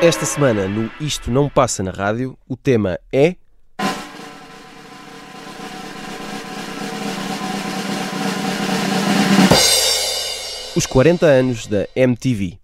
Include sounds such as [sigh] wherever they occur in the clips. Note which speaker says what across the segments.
Speaker 1: Esta semana, no Isto Não Passa na Rádio, o tema é. Os 40 anos da MTV.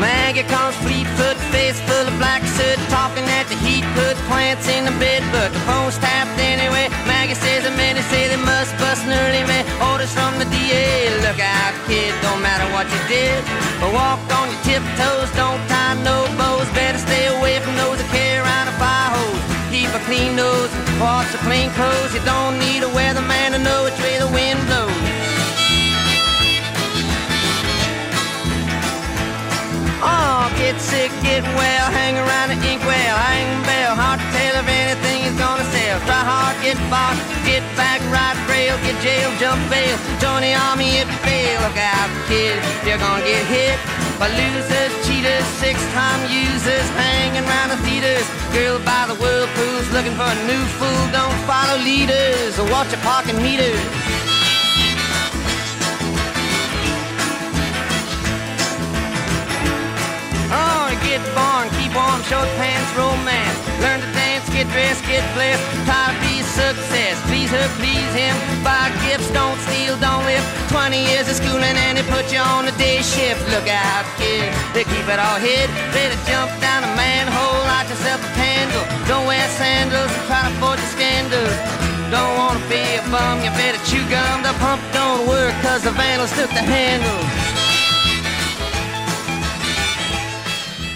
Speaker 2: Maggie calls fleet-foot, face full of black soot, talking at the heat, put plants in the bed, but the phone's tapped anyway. Maggie says the men say they must bust an early man. Orders from the DA, look out, kid, don't matter what you did. But walk on your tiptoes, don't tie no bows. Better stay away from those that carry around a fire hose. Keep a clean nose, wash your clean clothes. You don't need a weatherman to know which way the wind blows. Sick, well, hang around the inkwell, hang bell, hard to tell if anything is gonna sell. Try hard, get bought, get back, ride rail, get jail, jump bail, join the army if you fail. Look out, kid, you're gonna get hit by losers, cheaters, six-time users, hanging around the theaters. Girl by the whirlpools, looking for a new fool. Don't follow leaders or watch your parking meters. Get born, keep warm, short pants, romance. Learn to dance, get dressed, get blessed. Try to be success. Please her, please him. Buy gifts, don't steal, don't live. 20 years of schooling and they put you on a day shift. Look out, kid, they keep it all hid. Better jump down a manhole, light yourself a candle. Don't wear sandals and try to avoid the scandals. Don't wanna be a bum, you better chew gum. The pump don't work cause the vandals took the handle.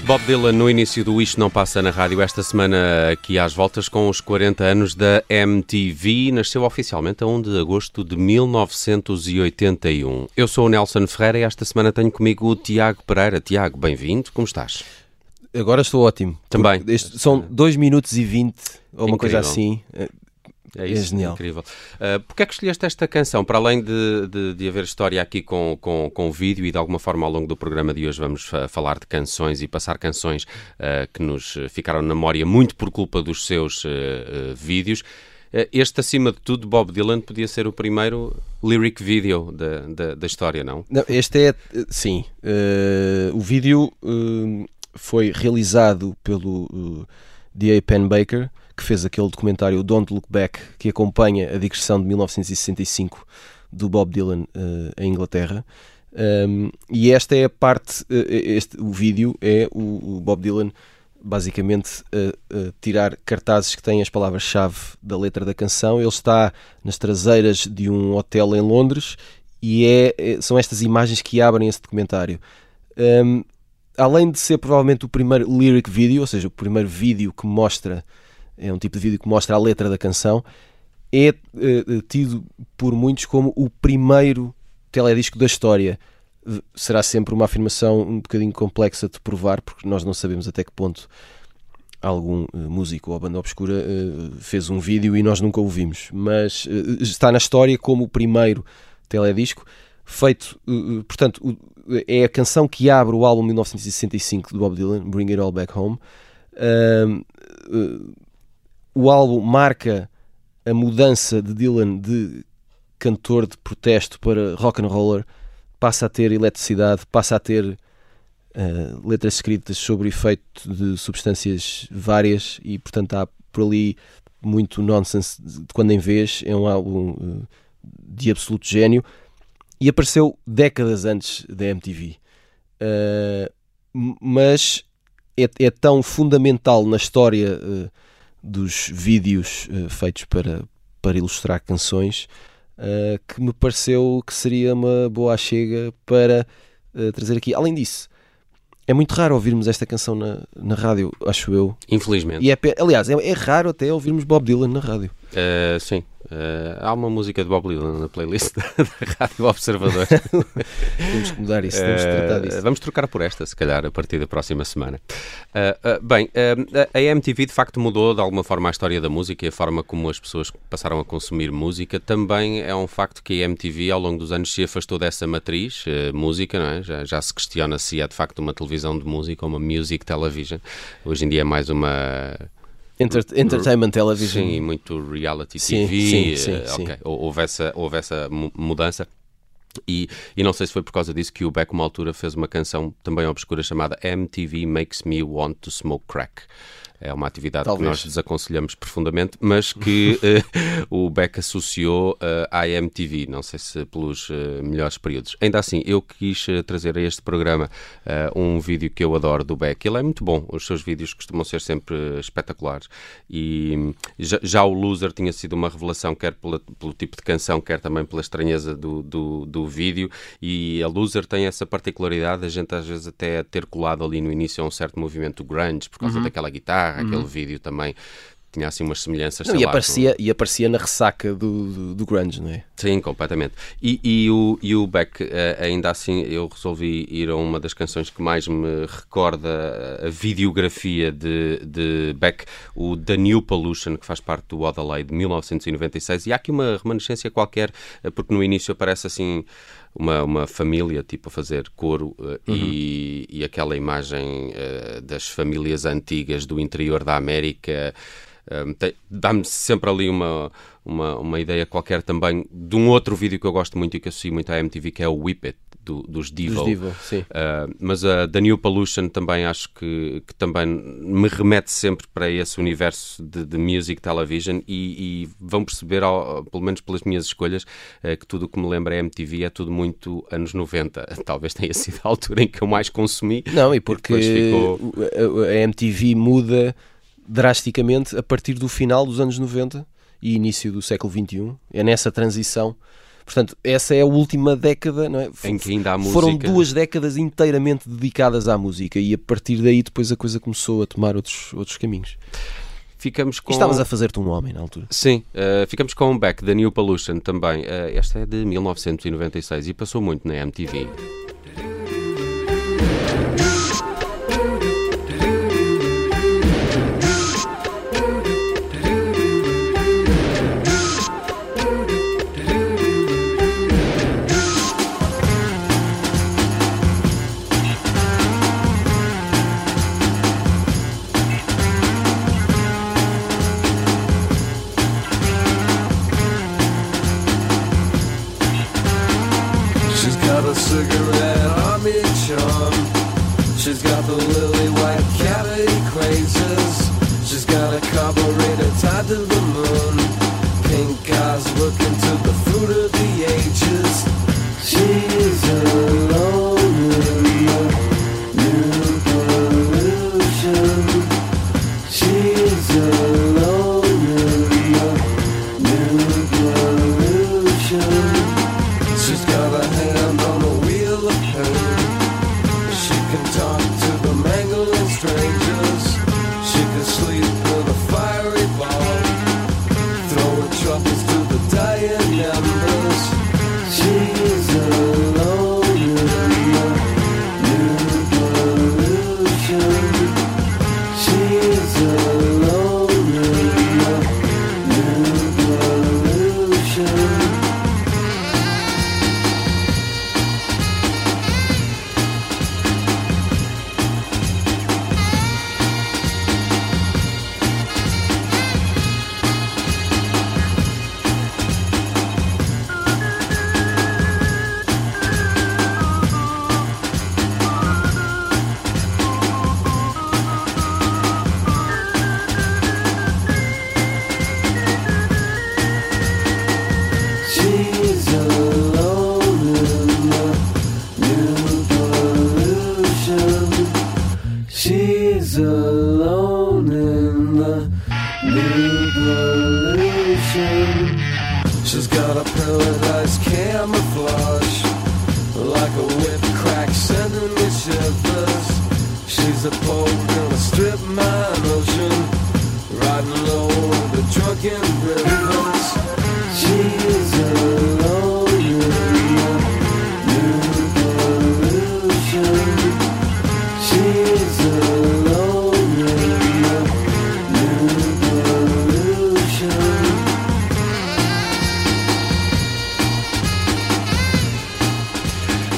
Speaker 3: Bob Dylan no início do Isto Não Passa na Rádio esta semana aqui às voltas com os 40 anos da MTV. Nasceu oficialmente a 1 de agosto de 1981. Eu sou o Nelson Ferreira e esta semana tenho comigo o Tiago Pereira. Tiago, bem-vindo, como estás?
Speaker 1: Agora estou ótimo.
Speaker 3: Também.
Speaker 1: Este- são 2 minutos e 20, ou uma coisa
Speaker 3: Incrível.
Speaker 1: assim.
Speaker 3: É
Speaker 1: É genial.
Speaker 3: incrível. Uh, Porquê é que escolheste esta canção? Para além de, de, de haver história aqui com, com, com o vídeo e de alguma forma ao longo do programa de hoje vamos fa- falar de canções e passar canções uh, que nos ficaram na memória muito por culpa dos seus uh, vídeos. Este, acima de tudo, Bob Dylan, podia ser o primeiro lyric video da, da, da história, não?
Speaker 1: Não, este é, sim, o vídeo foi realizado pelo D.A. Penbaker, que fez aquele documentário Don't Look Back, que acompanha a digressão de 1965 do Bob Dylan eh, em Inglaterra. Um, e esta é a parte, eh, este, o vídeo é o, o Bob Dylan basicamente a tirar cartazes que têm as palavras-chave da letra da canção. Ele está nas traseiras de um hotel em Londres e é, é- são estas imagens que abrem esse documentário. Um, além de ser provavelmente o primeiro lyric video, ou seja, o primeiro vídeo que mostra, é um tipo de vídeo que mostra a letra da canção, é eh, tido por muitos como o primeiro teledisco da história. Será sempre uma afirmação um bocadinho complexa de provar, porque nós não sabemos até que ponto algum eh, músico ou banda obscura eh, fez um vídeo e nós nunca o vimos. Mas eh, está na história como o primeiro teledisco feito, portanto, é a canção que abre o álbum 1965 de Bob Dylan, Bring It All Back Home. Eh, o álbum marca a mudança de Dylan de cantor de protesto para rock and roller, passa a ter eletricidade, passa a ter eh, letras escritas sobre o efeito de substâncias várias e portanto há por ali muito nonsense de quando em vez. É um álbum eh, de absoluto gênio e apareceu décadas antes da MTV Eh, m- mas é, é tão fundamental na história eh, dos vídeos eh, feitos para, para ilustrar canções eh, que me pareceu que seria uma boa chega para uh, trazer aqui. Além disso, é muito raro ouvirmos esta canção na, na rádio, acho eu.
Speaker 3: Infelizmente.
Speaker 1: E é, aliás, é, é raro até ouvirmos Bob Dylan na rádio.
Speaker 3: Uh, sim, Uh, há uma música de Bob Dylan na playlist [laughs] da, Rádio Observador. [laughs]
Speaker 1: temos que mudar isso, temos que tratar disso.
Speaker 3: Uh, vamos trocar por esta, se calhar, a partir da próxima semana. Bem, a MTV de facto mudou de alguma forma a história da música e a forma como as pessoas passaram a consumir música. Também é um facto que a MTV ao longo dos anos se afastou dessa matriz, música, não é? já, já se questiona se é de facto uma televisão de música ou uma music television. Hoje em dia é mais uma
Speaker 1: Enter entertainment television.
Speaker 3: Sim, muito reality sim, TV. Sim, sim, uh, okay. houve, essa, houve essa mudança. E, e não sei se foi por causa disso que o Beck, uma altura, fez uma canção também obscura chamada MTV Makes Me Want to Smoke Crack é uma atividade Talvez. que nós desaconselhamos profundamente, mas que uh, [laughs] o Beck associou uh, à MTV, não sei se pelos uh, melhores períodos. Ainda assim, eu quis trazer a este programa um vídeo que eu adoro do Beck. Ele é muito bom, os seus vídeos costumam ser sempre espetaculares. E já, já, o Loser tinha sido uma revelação, quer pela, pelo tipo de canção, quer também pela estranheza do, do, do vídeo. E a Loser tem essa particularidade, a gente às vezes até ter colado ali no início a um certo movimento grunge, por causa uhum. daquela guitarra guitarra, uhum. aquele vídeo também tinha assim umas semelhanças.
Speaker 1: Não, e, lá, aparecia, com... e aparecia na ressaca do, do, do, grunge, não é?
Speaker 3: Sim, completamente. E, e, o, e o Beck, eh, ainda assim, eu resolvi ir a uma das canções que mais me recorda a videografia de, de Beck, o The New Pollution, que faz parte do Odelay de 1996. E há aqui uma remanescência qualquer, eh, porque no início aparece assim uma, uma família tipo a fazer coro uh, uhum. e, e aquela imagem uh, das famílias antigas do interior da América um, dá-me sempre ali uma, uma, uma ideia qualquer também de um outro vídeo que eu gosto muito e que associo muito à MTV que é o Whip It do, dos Devo.
Speaker 1: Dos Devo sim.
Speaker 3: Uh, mas a The New Pollution também acho que, que também me remete sempre para esse universo de, de music television e, e vão perceber, ao, pelo menos pelas minhas escolhas, uh, que tudo o que me lembra a MTV é tudo muito anos 90. [laughs] Talvez tenha sido a altura em que eu mais consumi.
Speaker 1: Não, e porque e ficou... a MTV muda drasticamente a partir do final dos anos 90 e início do século XXI. É nessa transição Portanto, essa é a última década, não é?
Speaker 3: Em que ainda há música.
Speaker 1: Foram duas décadas inteiramente dedicadas à música e a partir daí depois a coisa começou a tomar outros, outros caminhos.
Speaker 3: Ficamos com...
Speaker 1: E estavas a fazer-te um homem na altura.
Speaker 3: Sim, uh, ficamos com um back da New Pollution também. Uh, esta é de 1996 e passou muito na MTV.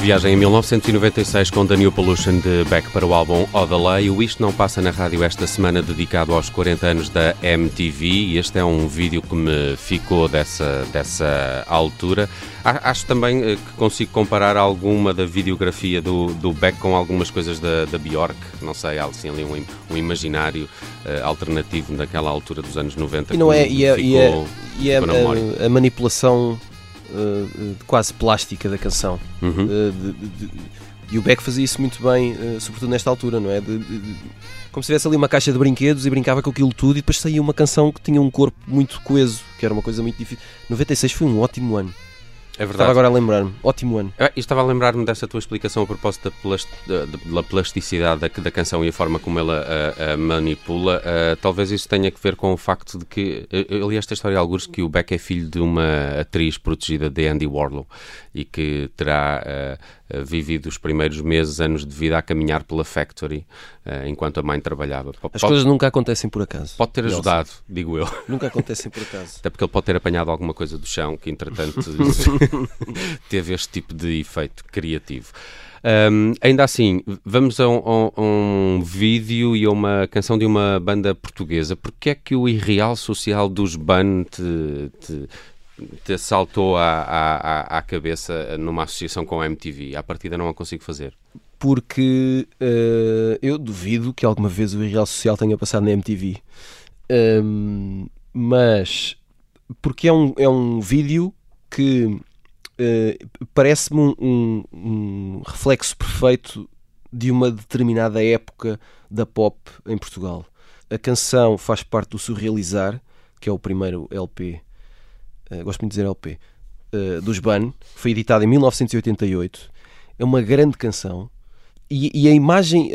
Speaker 3: Viagem em 1996 com New Pollution de Beck para o álbum Odelay. O Isto Não Passa na Rádio esta semana dedicado aos 40 anos da MTV e este é um vídeo que me ficou dessa, dessa altura. Acho também eh, que consigo comparar alguma da videografia do, do Beck com algumas coisas da, da Bjork. Não sei, há assim ali um, um imaginário eh, alternativo daquela altura dos anos 90
Speaker 1: E não é, e é, e é,
Speaker 3: ficou-
Speaker 1: e é a, a manipulação uh, uh, quase plástica da canção.
Speaker 3: Uhum.
Speaker 1: Uh, de- de- e o Beck fazia isso muito bem, uh, sobretudo nesta altura, não é? Como se tivesse ali uma caixa de brinquedos e brincava com aquilo tudo e depois saía uma canção que tinha um corpo muito coeso, que era uma coisa muito difícil. 96 foi um ótimo ano.
Speaker 3: É
Speaker 1: Estava
Speaker 3: verdade.
Speaker 1: agora a lembrar-me. Ótimo ano.
Speaker 3: Ah, e estava a lembrar-me dessa tua explicação a propósito da, plas- da- da plasticidade da, da canção e a forma como ela a, a manipula. Ah, talvez isso tenha que ver com o facto de que. Eu, eu li esta história alguns que o Beck é filho de uma atriz protegida de Andy Warhol e que terá ah, vivido os primeiros meses, anos de vida a caminhar pela factory ah, enquanto a mãe trabalhava.
Speaker 1: As coisas nunca acontecem por acaso.
Speaker 3: pode ter
Speaker 1: Nelson.
Speaker 3: ajudado, digo eu.
Speaker 1: Nunca [laughs] acontecem por acaso.
Speaker 3: Até porque ele pode ter apanhado alguma coisa do chão que, entretanto, [laughs] [laughs] teve este tipo de efeito criativo. Ahm, ainda assim, vamos a um, a um vídeo e a uma canção de uma banda portuguesa. Porque é que o irreal social dos BAN te, te, te saltou à, à, à- cabeça numa associação com a MTV? À partida não a consigo fazer.
Speaker 1: porque eh, eu duvido que alguma vez o Irreal Social tenha passado na MTV. Ahm, mas porque é um, é um vídeo que eh, parece-me um, um- um reflexo perfeito de uma determinada época da pop em Portugal. A canção faz parte do Surrealizar, que é o primeiro LP, eh, gosto muito de dizer LP, eh, dos Ban, foi editado em 1988. É uma grande canção e, e a imagem,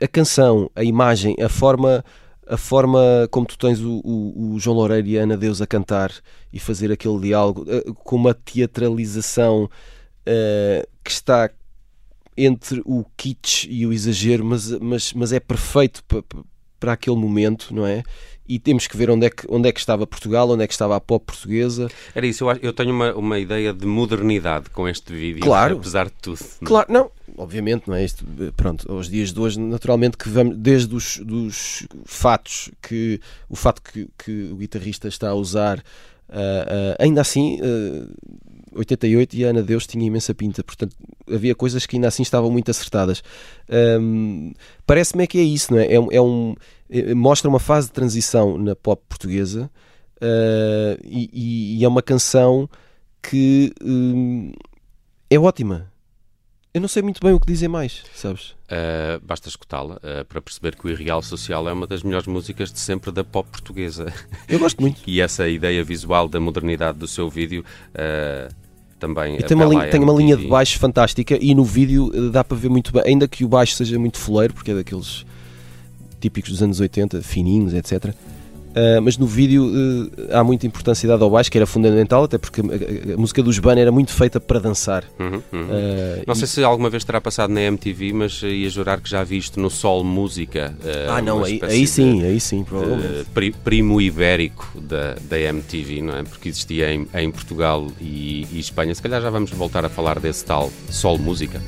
Speaker 1: a, a canção, a imagem, a forma, a forma como tu tens o, o- o João Loureiro e a Ana Deus a cantar e fazer aquele diálogo eh, com uma teatralização eh, que está entre o kitsch e o exagero, mas, mas, mas é perfeito pa- pa- para aquele momento, não é? E temos que ver onde é que, onde é que estava Portugal, onde é que estava a pop portuguesa.
Speaker 3: Era isso, eu, acho- eu tenho uma, uma ideia de modernidade com este vídeo,
Speaker 1: Claro.
Speaker 3: apesar de tudo.
Speaker 1: Claro, não, obviamente, não é isto. Pronto, aos dias de hoje, naturalmente que vamos, desde os dos fatos que o fato que, que o guitarrista está a usar, ah, ah, ainda assim, ah, 88 e a Ana Deus tinha imensa pinta, portanto havia coisas que ainda assim estavam muito acertadas. Parece-me é que é isso, não é? É, um- é um, é- mostra uma fase de transição na pop portuguesa ah, e, e- é uma canção que hum, é ótima. Eu não sei muito bem o que dizer mais, sabes?
Speaker 3: Uh, basta escutá-la uh, para perceber que o Irreal Social é uma das melhores músicas de sempre da pop portuguesa.
Speaker 1: Eu gosto muito. [laughs]
Speaker 3: e essa ideia visual da modernidade do seu vídeo uh, também.
Speaker 1: E tem uma, linha, tem uma linha de baixo fantástica e no vídeo eh, dá para ver muito bem, ainda que o baixo seja muito foleiro, porque é daqueles típicos dos anos 80, fininhos, etc. Ah, mas no vídeo eh, há muita importância dada ao baixo, que era fundamental, até porque a, a- música dos Ban era muito feita para dançar.
Speaker 3: Uhum, uhum.
Speaker 1: Ah,
Speaker 3: Não
Speaker 1: e-
Speaker 3: sei se alguma vez terá passado na MTV, mas uh, ia jurar que já vi isto no Sol Música. uh,
Speaker 1: ah, não, aí, aí
Speaker 3: de-
Speaker 1: sim, aí sim, provavelmente.
Speaker 3: Uh, pri- primo ibérico da, da MTV, não é? Porque existia em, em Portugal e, e Espanha. Se calhar já vamos voltar a falar desse tal Sol Música.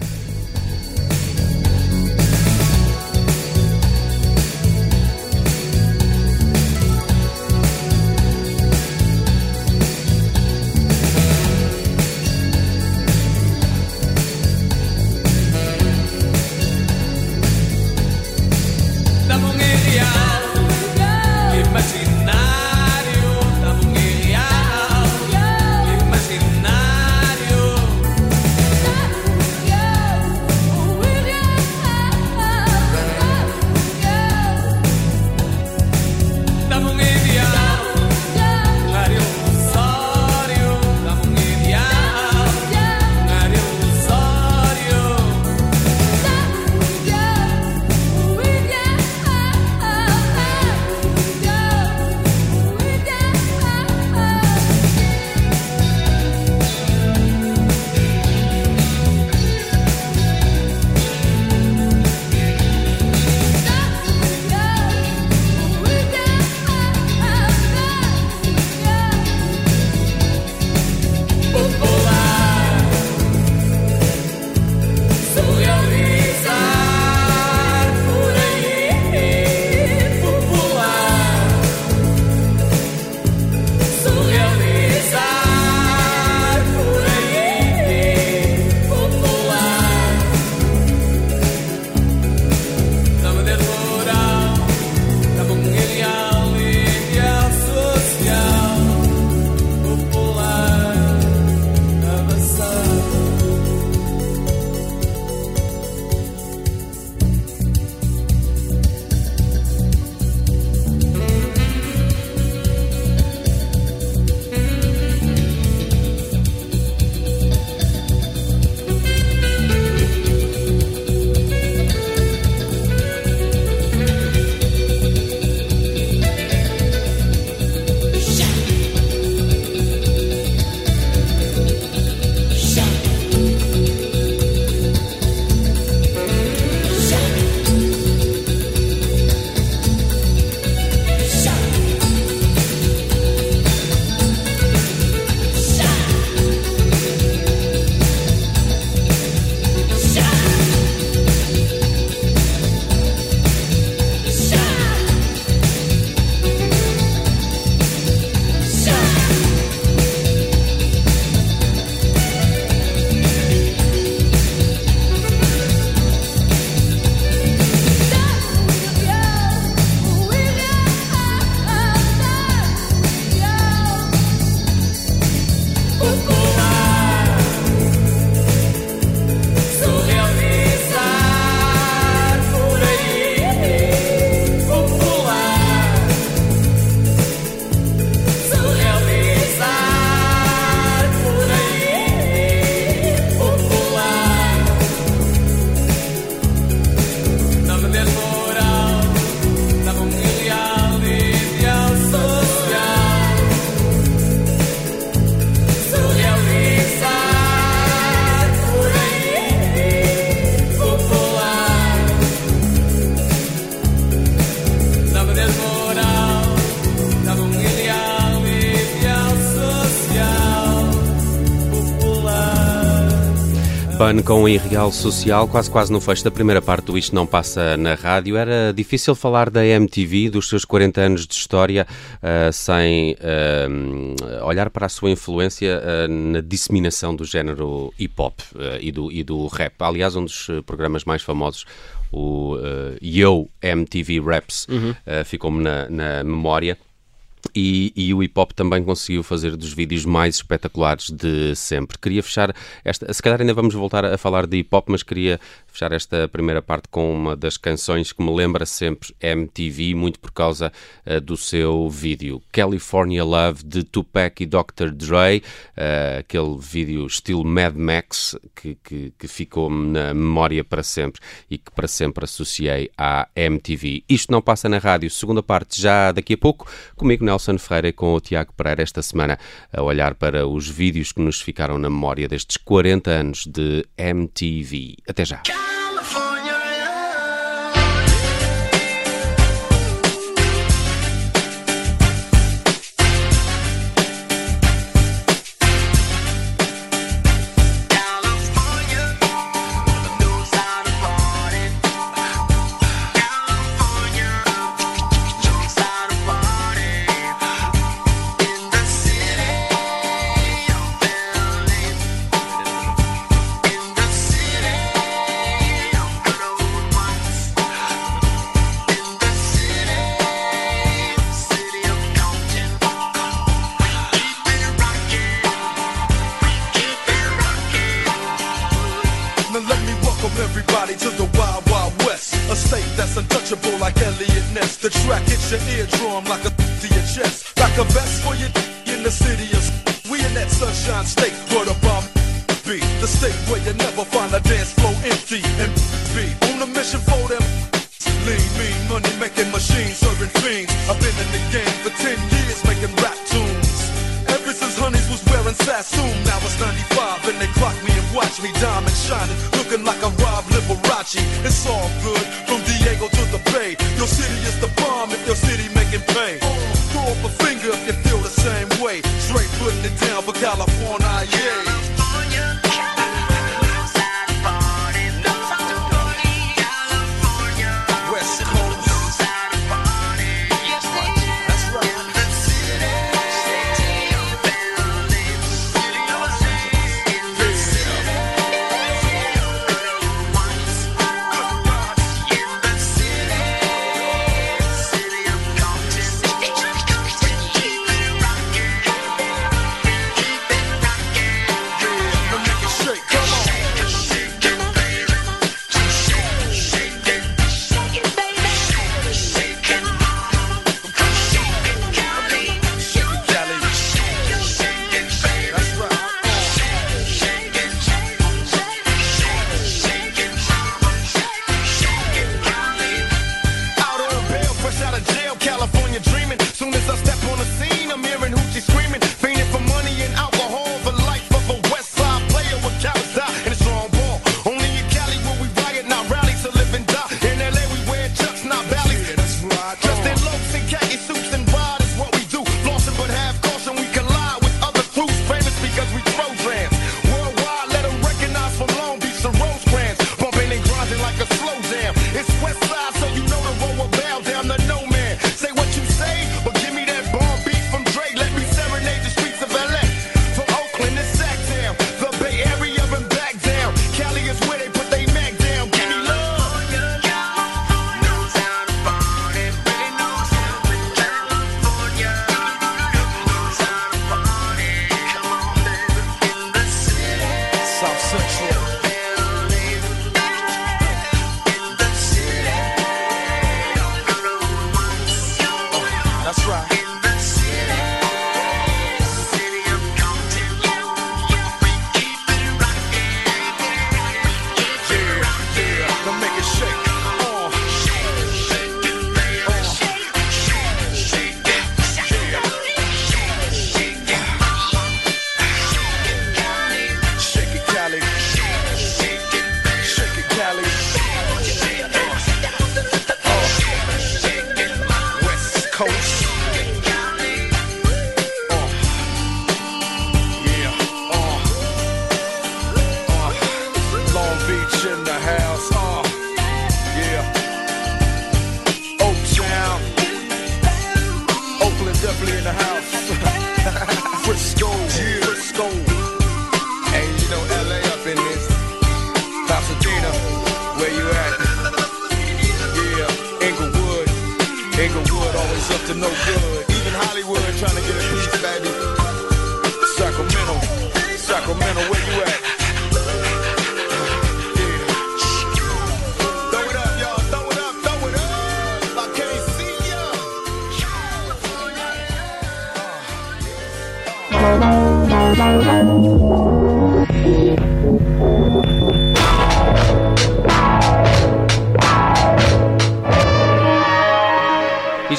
Speaker 3: Fun com o Irreal Social, quase quase no fecho da primeira parte do Isto Não Passa na Rádio. Era difícil falar da MTV, dos seus 40 anos de história, uh, sem uh, olhar para a sua influência uh, na disseminação do género hip-hop e, do, e do rap. Aliás, um dos programas mais famosos o uh, Yo MTV Raps uhum. ficou-me na, na memória. E, e, o hip hop também conseguiu fazer dos vídeos mais espetaculares de sempre. Queria fechar esta. Se calhar ainda vamos voltar a falar de hip hop, mas queria fechar esta primeira parte com uma das canções que me lembra sempre MTV, muito por causa uh, do seu vídeo California Love de Tupac e Dr. Dre, uh, aquele vídeo estilo Mad Max que, que, que ficou-me na memória para sempre e que para sempre associei à MTV. Isto não passa na rádio, segunda parte já daqui a pouco, comigo Nelson Ferreira e com o Tiago Pereira esta semana a olhar para os vídeos que nos ficaram na memória destes 40 anos de MTV. Até já.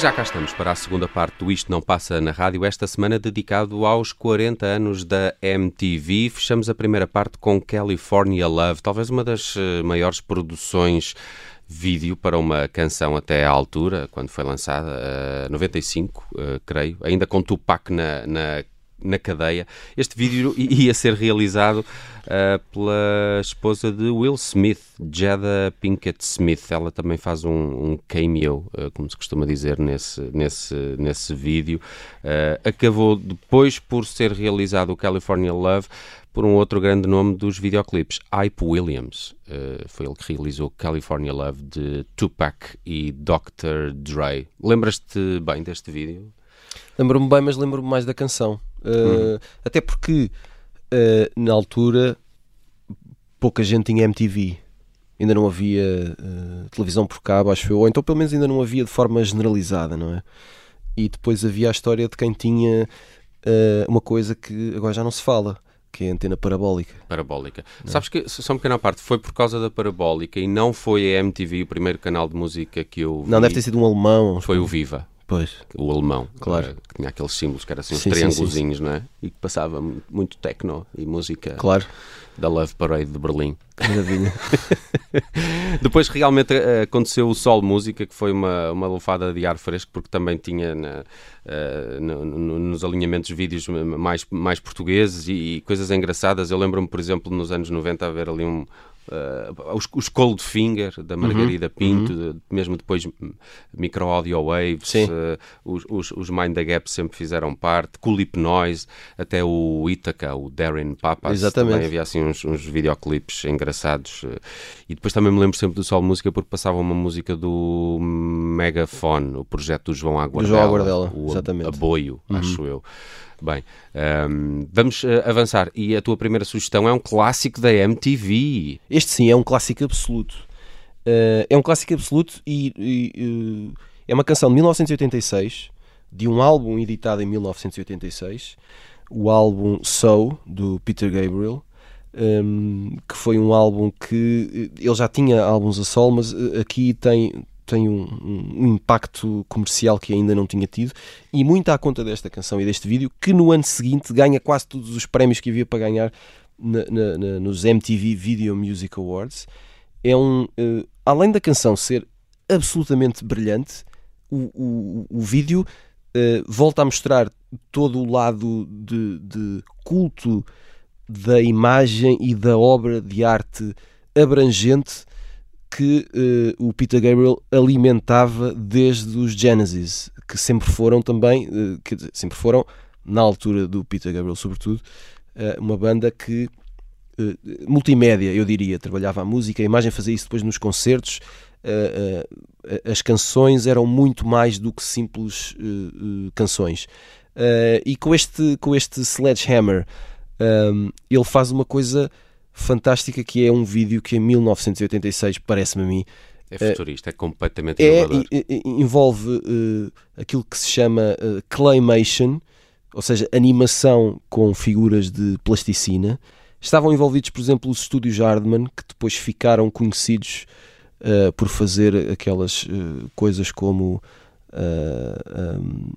Speaker 3: Já cá estamos para a segunda parte do Isto Não Passa na Rádio, esta semana dedicado aos 40 anos da MTV. Fechamos a primeira parte com California Love, talvez uma das eh, maiores produções vídeo para uma canção até à altura, quando foi lançada, eh, 95, eh, creio, ainda com Tupac na, na, na cadeia. Este vídeo ia ser realizado eh, pela esposa de Will Smith, Jada Pinkett Smith. Ela também faz um, um cameo, eh, como se costuma dizer, nesse, nesse, nesse vídeo. Eh, acabou depois por ser realizado o California Love por um outro grande nome dos videoclipes, Hype Williams. Eh, foi ele que realizou California Love de Tupac e Dr. Dre. Lembras-te bem deste vídeo?
Speaker 1: Lembro-me bem, mas lembro-me mais da canção. Uh,
Speaker 3: Uhum.
Speaker 1: Até porque uh, na altura pouca gente tinha MTV. Ainda não havia uh, televisão por cabo, acho eu, ou então pelo menos ainda não havia de forma generalizada, não é? E depois havia a história de quem tinha uma coisa que agora já não se fala, que é a antena parabólica.
Speaker 3: Parabólica. Sabes que, só uma pequena parte, foi por causa da Parabólica e não foi a MTV o primeiro canal de música que eu vi.
Speaker 1: Não, deve ter sido um alemão.
Speaker 3: Foi o Viva.
Speaker 1: Pois.
Speaker 3: O alemão,
Speaker 1: Claro.
Speaker 3: eh, que tinha aqueles símbolos que eram assim uns
Speaker 1: Sim,
Speaker 3: triângulozinhos, não é? E que passava mu- muito techno e música
Speaker 1: Claro.
Speaker 3: da Love Parade de Berlim.
Speaker 1: Maravilha. [laughs]
Speaker 3: Depois realmente eh, aconteceu o Sol Música, que foi uma, uma lufada de ar fresco, porque também tinha na- eh, no- no- nos alinhamentos vídeos mais, mais portugueses e, e coisas engraçadas. Eu lembro-me, por exemplo, nos anos 90 haver ali um. Eh, os, os Cold Finger
Speaker 1: Uhum.
Speaker 3: da Margarida Pinto, de- mesmo depois Micro Audio Waves, eh, os, os, os Mind the Gap sempre fizeram parte, Coolip Noise, até o Ítaca, o Darren Papas,
Speaker 1: Exatamente.
Speaker 3: também havia assim uns, uns videoclipes engraçados. eh, E depois também me lembro sempre do Sol Música porque passava uma música do Megafone, o projeto do João Aguardela.
Speaker 1: João Aguardela,
Speaker 3: o
Speaker 1: exatamente. Uhum.
Speaker 3: Aboio, acho eu. Bem, ehm, vamos eh, avançar. E a tua primeira sugestão é um clássico da MTV.
Speaker 1: Este sim é um clássico absoluto. Eh, é um clássico absoluto e, e, eh, é uma canção de 1986, de um álbum editado em 1986, o álbum So, do Peter Gabriel, ehm, que foi um álbum que ele já tinha álbuns a sol, mas aqui tem, tem um, um- impacto comercial que ainda não tinha tido, e muito à conta desta canção e deste vídeo, que no ano seguinte ganha quase todos os prémios que havia para ganhar na- na- na- nos MTV Video Music Awards. É um, eh, além da canção ser absolutamente brilhante, o, o, o vídeo eh, volta a mostrar todo o lado de, de culto da imagem e da obra de arte abrangente que eh, o Peter Gabriel alimentava desde os Genesis, que sempre foram também, eh, quer dizer, sempre foram, na altura do Peter Gabriel sobretudo, eh, uma banda que eh, multimédia, eu diria, trabalhava a música, a imagem fazia isso depois nos concertos. eh, eh, as canções eram muito mais do que simples eh, eh, canções. Eh, e com este, com este Sledgehammer, um, ele faz uma coisa fantástica que é um vídeo que em 1986, parece-me a mim,
Speaker 3: É futurista, é completamente
Speaker 1: é,
Speaker 3: inovador.
Speaker 1: e- e- envolve eh, aquilo que se chama eh, claymation, ou seja, animação com figuras de plasticina. Estavam envolvidos, por exemplo, os estúdios Hardman, que depois ficaram conhecidos eh, por fazer aquelas coisas como um,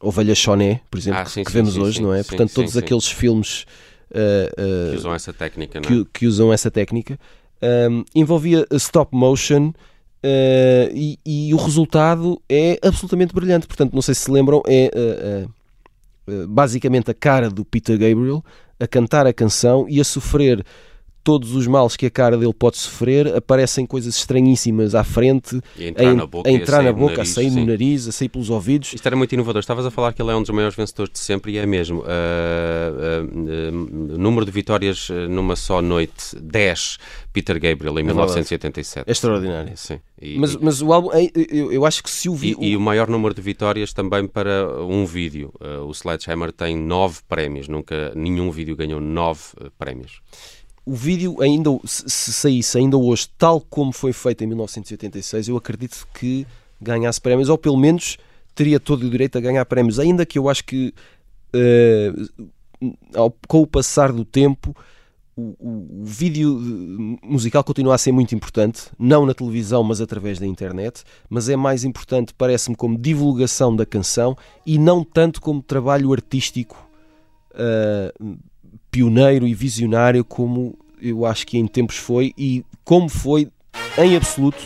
Speaker 1: Ovelha Choné, por exemplo,
Speaker 3: Ah,
Speaker 1: que-
Speaker 3: sim,
Speaker 1: que
Speaker 3: sim,
Speaker 1: vemos
Speaker 3: sim,
Speaker 1: hoje, não é? Portanto, todos aqueles filmes eh,
Speaker 3: que usam essa técnica, é?
Speaker 1: que, que usam essa técnica. Um, envolvia stop motion uh, e, e o resultado é absolutamente brilhante. Portanto, não sei se se lembram, é uh, uh, uh, basicamente a cara do Peter Gabriel a cantar a canção e a sofrer
Speaker 4: todos os males que a cara dele pode sofrer, aparecem coisas estranhíssimas à frente,
Speaker 3: E a entrar
Speaker 4: a,
Speaker 3: na boca
Speaker 4: a
Speaker 3: e a
Speaker 4: entrar
Speaker 3: sair
Speaker 4: na
Speaker 3: no
Speaker 4: boca,
Speaker 3: nariz,
Speaker 4: a sair
Speaker 3: sim.
Speaker 4: no nariz, a sair pelos ouvidos.
Speaker 3: Isto era muito inovador. Estavas a falar que ele é um dos maiores vencedores de sempre e é mesmo. Ah, ah, ah, número de vitórias numa só noite, 10, Peter Gabriel em
Speaker 4: verdade.
Speaker 3: 1987.
Speaker 4: É extraordinário.
Speaker 3: Sim. E,
Speaker 4: Mas, mas o álbum, é- eu, eu acho que se o
Speaker 3: e,
Speaker 4: vi.
Speaker 3: e o maior número de vitórias também para um vídeo. O Sledgehammer tem 9 prémios. Nunca nenhum vídeo ganhou 9 prémios.
Speaker 4: O vídeo ainda se, se saísse ainda hoje tal como foi feito em 1986 eu acredito que ganhasse prémios ou pelo menos teria todo o direito a ganhar prémios ainda que eu acho que eh, ao- com o passar do tempo o, o- o vídeo de- musical continua a ser muito importante não na televisão mas através da internet mas é mais importante parece-me como divulgação da canção e não tanto como trabalho artístico eh, pioneiro e visionário como eu acho que em tempos foi e como foi em absoluto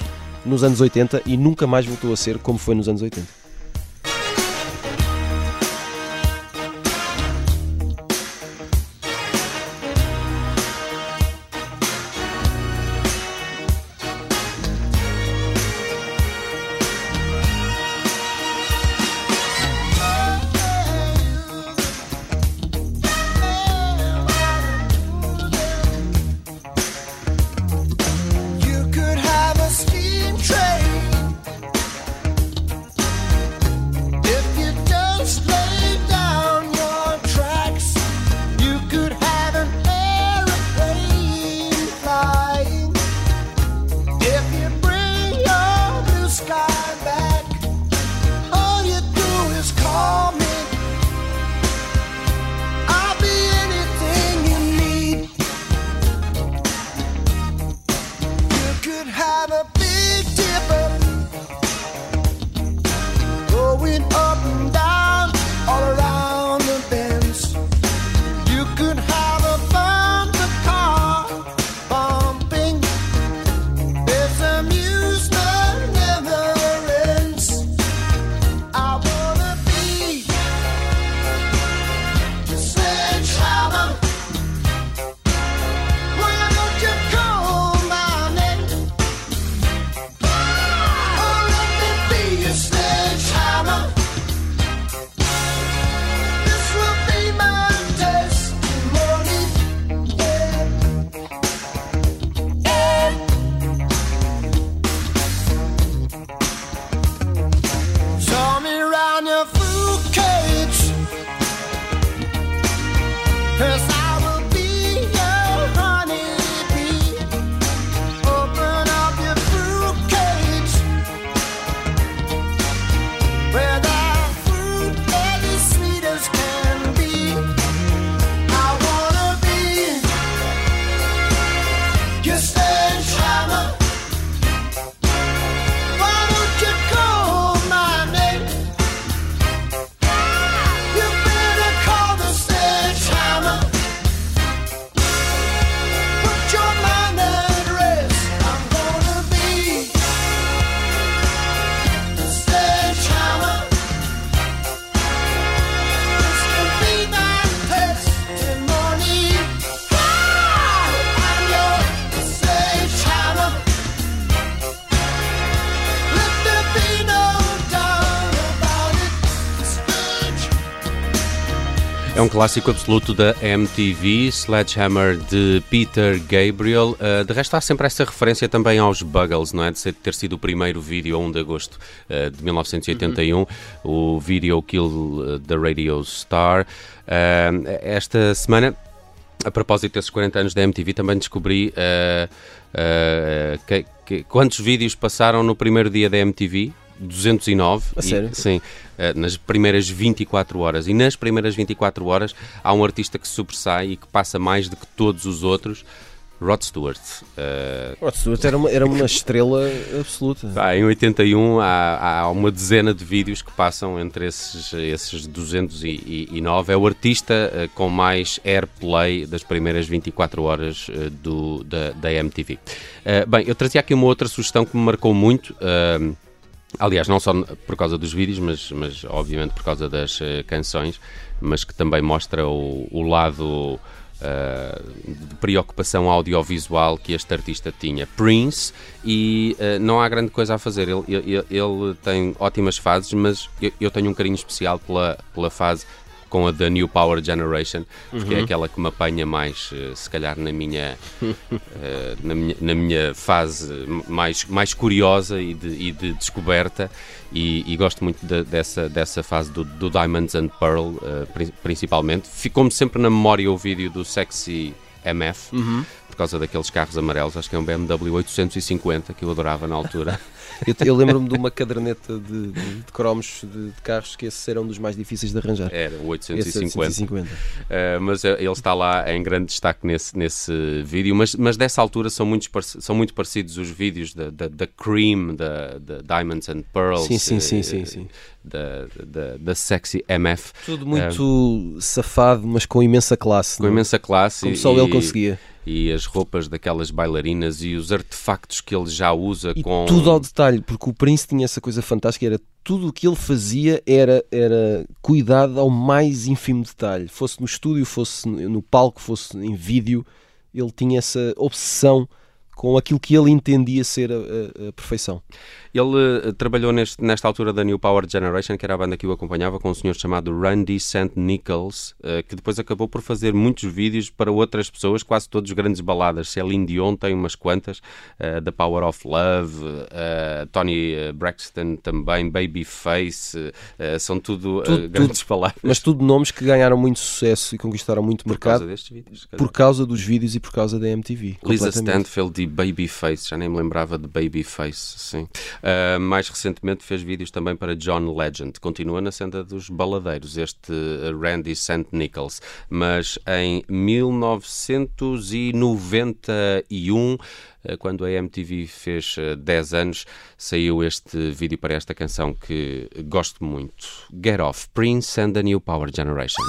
Speaker 4: nos anos 80 e nunca mais voltou a ser como foi nos anos 80.
Speaker 3: Clássico absoluto da MTV, Sledgehammer de Peter Gabriel. Uh, de resto, há sempre essa referência também aos Buggles, não é? De ter sido o primeiro vídeo, a 1 de agosto uh, de 1981, o Video Kill uh, the Radio Star. Uh, esta semana, a propósito desses 40 anos da MTV, também descobri que- que- quantos vídeos passaram no primeiro dia da MTV. 209.
Speaker 4: A
Speaker 3: E-
Speaker 4: sério?
Speaker 3: Sim, eh, nas primeiras 24 horas. E nas primeiras 24 horas há um artista que sobressai e que passa mais do que todos os outros, Rod Stewart. Eh,
Speaker 4: Rod Stewart era uma, era uma estrela absoluta.
Speaker 3: pá, em 81 há, há uma dezena de vídeos que passam entre esses, esses 209. É o artista eh, com mais airplay das primeiras 24 horas eh, do, da, da MTV. Bem, eu trazia aqui uma outra sugestão que me marcou muito. Aliás, não só por causa dos vídeos, mas, mas obviamente por causa das eh, canções, mas que também mostra o, o lado ah, de preocupação audiovisual que este artista tinha. Prince, e ah, não há grande coisa a fazer. Ele, ele- ele tem ótimas fases, mas eu, eu tenho um carinho especial pela, pela fase com a da New Power Generation, porque é aquela que me apanha mais, eh, se calhar, na minha, [laughs] eh, na minha, na minha fase mais, mais curiosa e de, e de descoberta. E, e gosto muito de- dessa, dessa fase do, do Diamonds and Pearl, eh, pri- principalmente. Ficou-me sempre na memória o vídeo do Sexy MF. Por causa daqueles carros amarelos, acho que é um BMW 850 que eu adorava na altura. [laughs]
Speaker 1: Eu, eu lembro-me de uma caderneta de, de, de cromos de, de carros que esses eram dos mais difíceis de arranjar.
Speaker 3: Era o
Speaker 1: Esse
Speaker 3: 850.
Speaker 1: 850.
Speaker 3: Uh, mas uh, ele está lá em grande destaque nesse, nesse vídeo. Mas, mas dessa altura são, muitos são muito parecidos os vídeos da, da, da Cream, da, da Diamonds and Pearls,
Speaker 1: Sim, sim, sim,
Speaker 3: uh,
Speaker 1: sim, sim.
Speaker 3: Da, da, da Sexy MF.
Speaker 1: Tudo muito safado, mas com imensa classe.
Speaker 3: Com
Speaker 1: não é?
Speaker 3: imensa classe.
Speaker 1: Como
Speaker 3: e-
Speaker 1: só ele conseguia.
Speaker 3: E as roupas daquelas bailarinas e os artefactos que ele já usa
Speaker 1: E
Speaker 3: com.
Speaker 1: tudo ao detalhe, porque o Prince tinha essa coisa fantástica, era tudo o que ele fazia era, era cuidado ao mais ínfimo detalhe. Fosse no estúdio, fosse no palco, fosse em vídeo, ele tinha essa obsessão com aquilo que ele entendia ser a, a- a perfeição.
Speaker 3: Ele eh, trabalhou neste- nesta altura da New Power Generation, que era a banda que o acompanhava, com um senhor chamado Randy St. Nichols, eh, que depois acabou por fazer muitos vídeos para outras pessoas, quase todos grandes baladas. Celine Dion tem umas quantas, eh, The Power of Love, Tony Braxton também, Babyface, são tudo,
Speaker 1: Tudo-
Speaker 3: grandes baladas.
Speaker 1: Mas tudo nomes que ganharam muito sucesso e conquistaram muito
Speaker 3: por causa
Speaker 1: mercado
Speaker 3: destes vídeos.
Speaker 1: por causa dos vídeos e por causa da MTV.
Speaker 3: Lisa. Stanfield e Babyface, já nem me lembrava de Babyface, sim. Ah, mais recentemente fez vídeos também para John Legend, continua na senda dos baladeiros, este ah, Randy St. Nichols, mas em 1991, ah, quando a MTV fez ah, 10 anos, saiu este vídeo para esta canção que gosto muito, Get Off, Prince and the New Power Generation.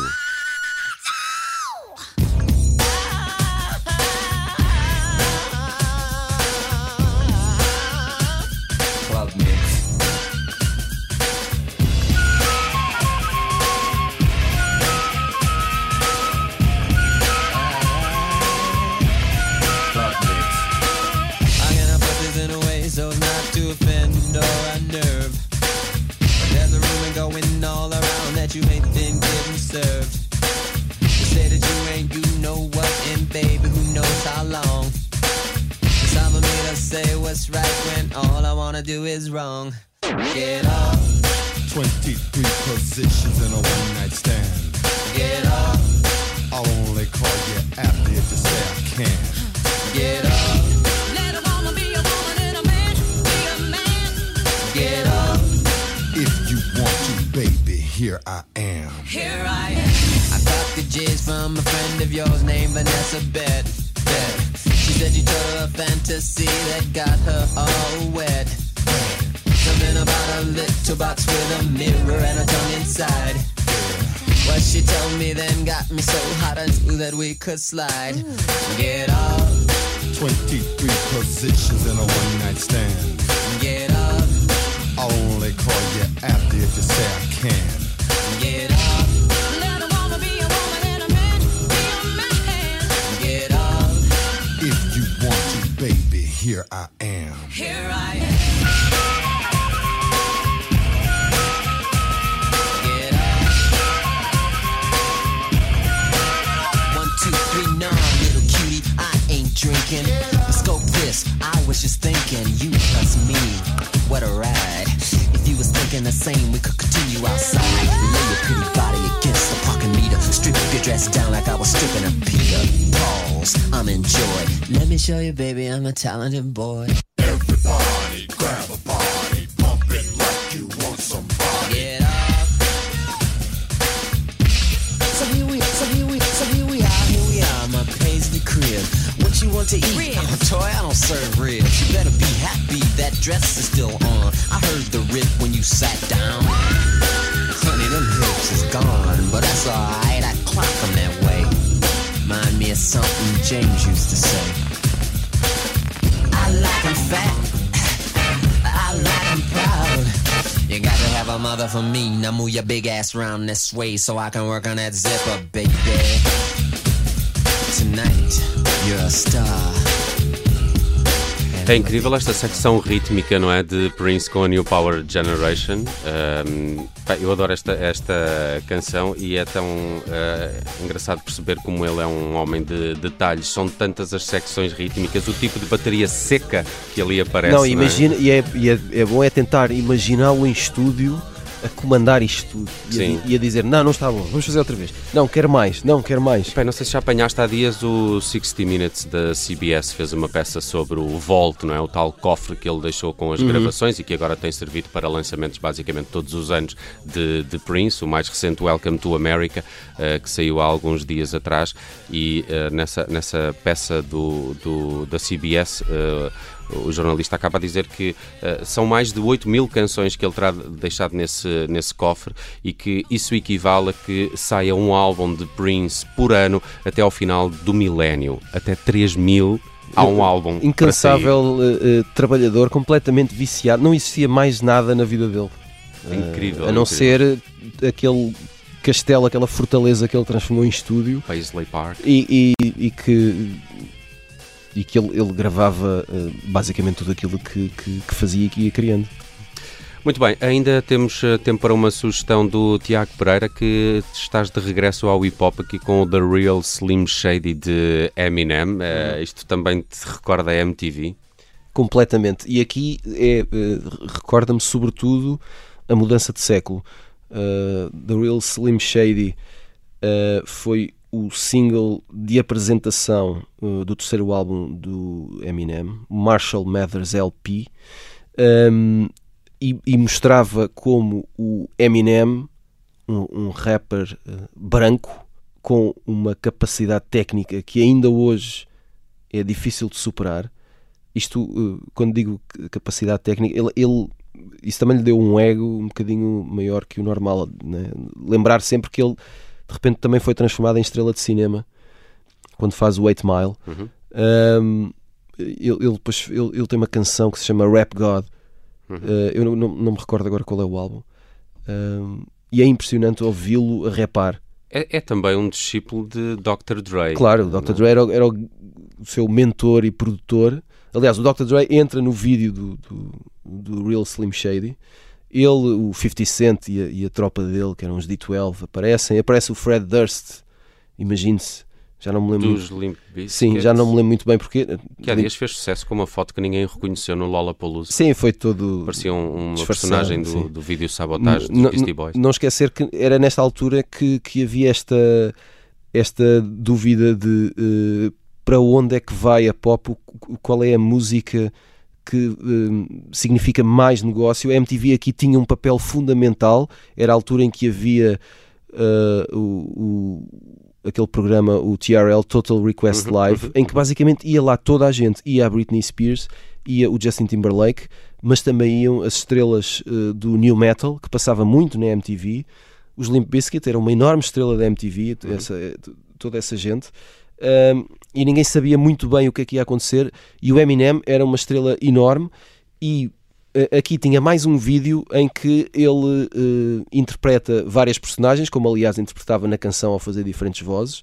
Speaker 5: Offend or unnerve. But there's a rumor going all around that you ain't been getting served. You say that you ain't, you know what, and baby, who knows how long. It's time for me to say what's right when all I wanna do is wrong. Get up,
Speaker 6: 23 positions in a one night stand.
Speaker 5: get up,
Speaker 6: I'll only call you after you say I can.
Speaker 5: get up,
Speaker 6: here I am.
Speaker 7: Here I am.
Speaker 5: I got the jizz from a friend of yours named Vanessa Bet. Bet. She said you told her a fantasy that got her all wet. Something about a little box with a mirror and a tongue inside. What she told me then got me so hot I knew that we could slide. Get up,
Speaker 6: 23 positions in a one night stand.
Speaker 5: get up,
Speaker 6: I'll only call you after if you say I can. Here I am.
Speaker 7: Here I am.
Speaker 5: Drinking. Scope this. I was just thinking, you plus me. What a ride. If you was thinking the same, we could continue outside. Lay your pretty body against the parking meter. Strip your dress down like I was stripping a Peter. Pause. I'm in joy. Let me show you, baby, I'm a talented boy.
Speaker 6: Everybody grab a body, pump it like you want somebody.
Speaker 5: Get up. So here we, so here we, so here we are, here we are, my paisley crib. What you want to eat?
Speaker 7: Ribs.
Speaker 5: Oh, toy, I don't serve ribs. You better be happy that dress is still on. I heard the rip when you sat down. Honey, them hips is gone, but that's alright. I clock 'em that way. Mind me of something James used to say. I like 'em fat. I like 'em proud. You got to have a mother for me. Now move your big ass round this way so I can work on that zipper, baby. tonight, you're a star.
Speaker 3: É incrível esta secção rítmica, não é? De Prince com a New Power Generation. Eu adoro esta, esta canção e é tão ah, engraçado perceber como ele é um homem de detalhes. São tantas as secções rítmicas, o tipo de bateria seca que ali aparece.
Speaker 1: Não,
Speaker 3: é?
Speaker 1: imagina, e, é, e é, é bom é tentar imaginá-lo em estúdio a comandar isto tudo e a, e a dizer: Não, não está bom, vamos fazer outra vez. Não, quero mais, não, quero mais.
Speaker 3: Não sei se já apanhaste há dias o 60 Minutes da CBS fez uma peça sobre o Vault, não é? O tal cofre que ele deixou com as gravações e que agora tem servido para lançamentos basicamente todos os anos de, de Prince, o mais recente Welcome to America, eh, que saiu há alguns dias atrás e eh, nessa, nessa peça do, do- da CBS eh, o jornalista acaba a dizer que eh, são mais de 8 mil canções que ele terá deixado nesse, nesse cofre e que isso equivale a que saia um álbum de Prince por ano até ao final do milénio. Até 3 mil há um álbum.
Speaker 1: Incansável eh, trabalhador, completamente viciado. Não existia mais nada na vida dele.
Speaker 3: É incrível.
Speaker 1: a não
Speaker 3: incrível.
Speaker 1: ser aquele castelo, aquela fortaleza que ele transformou em estúdio
Speaker 3: Paisley Park.
Speaker 1: e, e- e que. E que ele, ele gravava eh, basicamente tudo aquilo que, que- que fazia e que ia criando.
Speaker 3: Muito bem, ainda temos eh, tempo para uma sugestão do Tiago Pereira que estás de regresso ao hip hop aqui com o The Real Slim Shady de Eminem. Eh, isto também te recorda a MTV?
Speaker 1: Completamente. E aqui é, eh, recorda-me sobretudo a mudança de século. Uh, The Real Slim Shady uh, foi o single de apresentação uh, do terceiro álbum do Eminem, Marshall Mathers LP, um, e, e mostrava como o Eminem, um, um rapper uh, branco, com uma capacidade técnica que ainda hoje é difícil de superar. Isto, uh, quando digo capacidade técnica, ele, ele- isso também lhe deu um ego um bocadinho maior que o normal. né? Lembrar sempre que ele, de repente, também foi transformado em estrela de cinema quando faz o 8 Mile.
Speaker 3: Uhum.
Speaker 1: Um, ele, ele, depois, ele, ele tem uma canção que se chama Rap God.
Speaker 3: Uhum.
Speaker 1: Uh, eu não, não, não me recordo agora qual é o álbum. Um, e é impressionante ouvi-lo a rapar.
Speaker 3: É, é também um discípulo de Dr. Dre.
Speaker 1: Claro, o Dr.
Speaker 3: é?
Speaker 1: Dre era, o- era o seu mentor e produtor. Aliás, o Dr. Dre entra no vídeo do, do, do Real Slim Shady. Ele, o 50 Cent e a, e a tropa dele, que eram os D12, aparecem. Aparece o Fred Durst, imagine-se. Já não me lembro.
Speaker 3: Dos Limp Bizkit.
Speaker 1: Sim, já não me lembro muito bem porque.
Speaker 3: Que há dias fez sucesso com uma foto que ninguém reconheceu no Lollapalooza.
Speaker 1: Sim, foi todo.
Speaker 3: Parecia um- uma personagem do, do vídeo Sabotagem dos Beastie Boys.
Speaker 1: Não esquecer que era nesta altura que, que havia esta, esta dúvida de eh, para onde é que vai a pop, qual é a música que eh, significa mais negócio. A MTV aqui tinha um papel fundamental, era a altura em que havia eh, o, o- aquele programa, o TRL, Total Request
Speaker 3: Uhum,
Speaker 1: Live,
Speaker 3: uhum,
Speaker 1: em que basicamente ia lá toda a gente, ia a Britney Spears, ia o Justin Timberlake, mas também iam as estrelas eh, do New Metal, que passava muito na MTV. Os Limp Bizkit eram uma enorme estrela da MTV,
Speaker 3: Uhum.
Speaker 1: essa, eh, toda essa gente. Ahm, e ninguém sabia muito bem o que é que ia acontecer. E o Eminem era uma estrela enorme. E eh, aqui tinha mais um vídeo em que ele eh, interpreta várias personagens, como aliás interpretava na canção ao fazer diferentes vozes.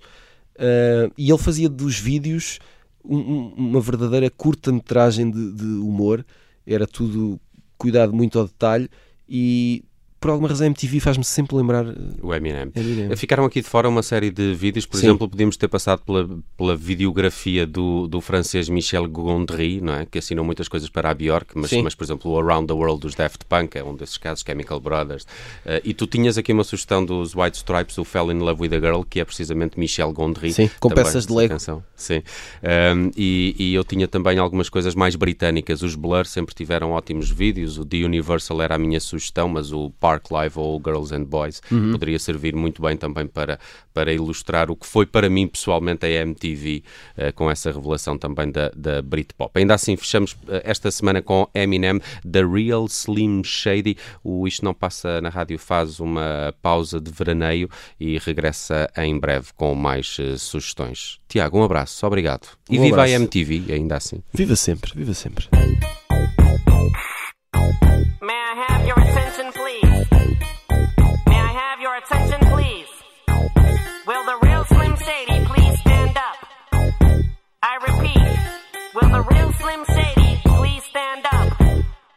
Speaker 1: Ah, e ele fazia dos vídeos um- um- uma verdadeira curta-metragem de, de humor. Era tudo cuidado muito ao detalhe. E por alguma razão a MTV faz-me sempre lembrar eh,
Speaker 3: O Eminem.
Speaker 1: Eminem.
Speaker 3: Ficaram aqui de fora uma série de vídeos, por
Speaker 1: Sim.
Speaker 3: exemplo, podíamos ter passado pela, pela videografia do, do francês Michel Gondry, não é? que assinou muitas coisas para a Bjork, mas,
Speaker 1: Sim.
Speaker 3: mas por exemplo, o Around the World dos Daft Punk é um desses casos, Chemical Brothers. Eh, e tu tinhas aqui uma sugestão dos White Stripes, o Fell in Love with a Girl, que é precisamente Michel Gondry.
Speaker 1: Sim, com
Speaker 3: também,
Speaker 1: peças de Lego.
Speaker 3: canção. Sim. Um, e, e eu tinha também algumas coisas mais britânicas. Os Blur sempre tiveram ótimos vídeos. O The Universal era a minha sugestão, mas o Park Live ou Girls and Boys
Speaker 1: Uhum.
Speaker 3: poderia servir muito bem também para, para ilustrar o que foi para mim pessoalmente a MTV, eh, com essa revelação também da, da Britpop. Ainda assim, fechamos eh, esta semana com Eminem, The Real Slim Shady. O Isto Não Passa na Rádio faz uma pausa de veraneio e regressa em breve com mais eh, sugestões. Tiago, um abraço, obrigado. E
Speaker 1: Um
Speaker 3: viva
Speaker 1: abraço.
Speaker 3: a MTV, ainda assim.
Speaker 1: Viva sempre, viva sempre.
Speaker 2: May I have your attention, please? Will the real Slim Shady please stand up? I repeat, will the real Slim Shady please stand up?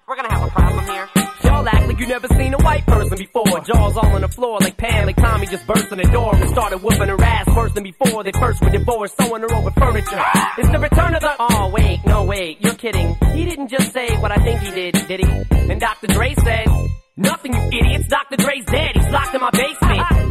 Speaker 2: We're gonna have a problem here.
Speaker 8: Y'all act like you never seen a white person before. Jaws all on the floor like Pam, like Tommy just burst in the door and started whooping her ass worse than before. They first were divorced, sewing her over furniture. It's the return of the. Oh wait, no wait, you're kidding. He didn't just say what I think he did, did he? And Dr. Dre said, "Nothing, you idiots. Dr. Dre's dead. He's locked in my basement."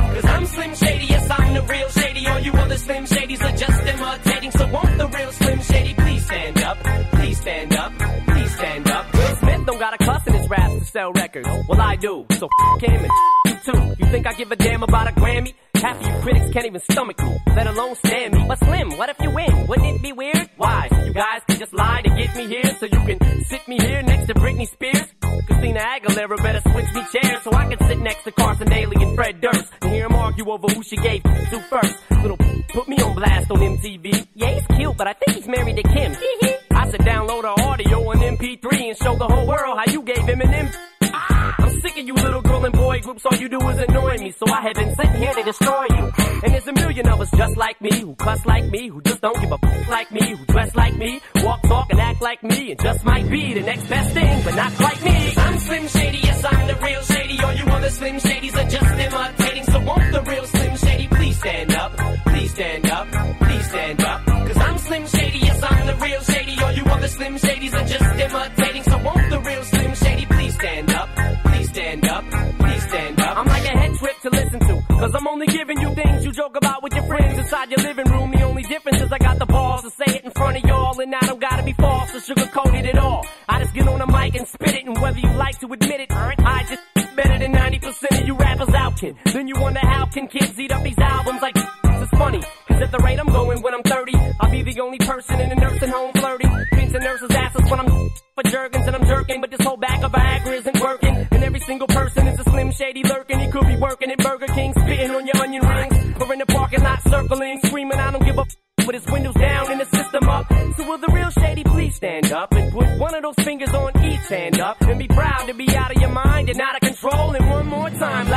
Speaker 8: The real Shady. All you other Slim Shadys are just imitating. So won't the real Slim Shady please stand up? Please stand up, please stand up. Will Smith don't got a cuss in his raps to sell records. Well, I do. So f him and you too. You think I give a damn about a Grammy? Half of you critics can't even stomach me, let alone stand me. But Slim, what if you win? Wouldn't it be weird? Why? You guys can just lie to get me here so you can sit me here next to Britney Spears? Christina Aguilera better switch me chairs next to Carson Daly and Fred Durst and hear them argue over who she gave to first. Little put me on blast on MTV. Yeah, he's cute, but I think he's married to Kim. Mm-hmm. I said download her audio on MP3 and show the whole world how you gave him an M. Ah! I'm sick of you little girl and boy groups, all you do is annoy me. So I have been sitting here to destroy you. And there's a million of us just like me, who cuss like me, who just don't give a f- like me, who dress like me, walk, talk, and act like me, and just might be the next best thing, but not quite me. I'm Slim Shady, yes, I'm the real. All you other Slim Shadys are just imitating. So won't the real Slim Shady please stand up? Please stand up, please stand up. Cause I'm Slim Shady, yes, I'm the real Shady. All you other Slim Shadys are just imitating. So won't the real Slim Shady please stand up? Please stand up, please stand up. I'm like a head trip to listen to. Cause I'm only giving you things you joke about with your friends inside your living room. The only difference is I got the balls to say it in front of y'all. And I don't gotta be false or sugarcoated at all. I just get on the mic and spit it. And whether you like to admit it, I just better than 90% of you rappers out, kid. Then you wonder how can kids eat up these albums like it's funny. Cause at the rate I'm going when I'm 30, I'll be the only person in a nursing home flirting. Pinching nurses' asses when I'm for jerkins and I'm jerking. But this whole bag of Viagra isn't working. And every single person is a slim shady lurking. He could be working at Burger King, spitting on your onion rings. Or in the parking lot circling, fingers on each hand up and be proud to be out of your mind and out of control. And one more time,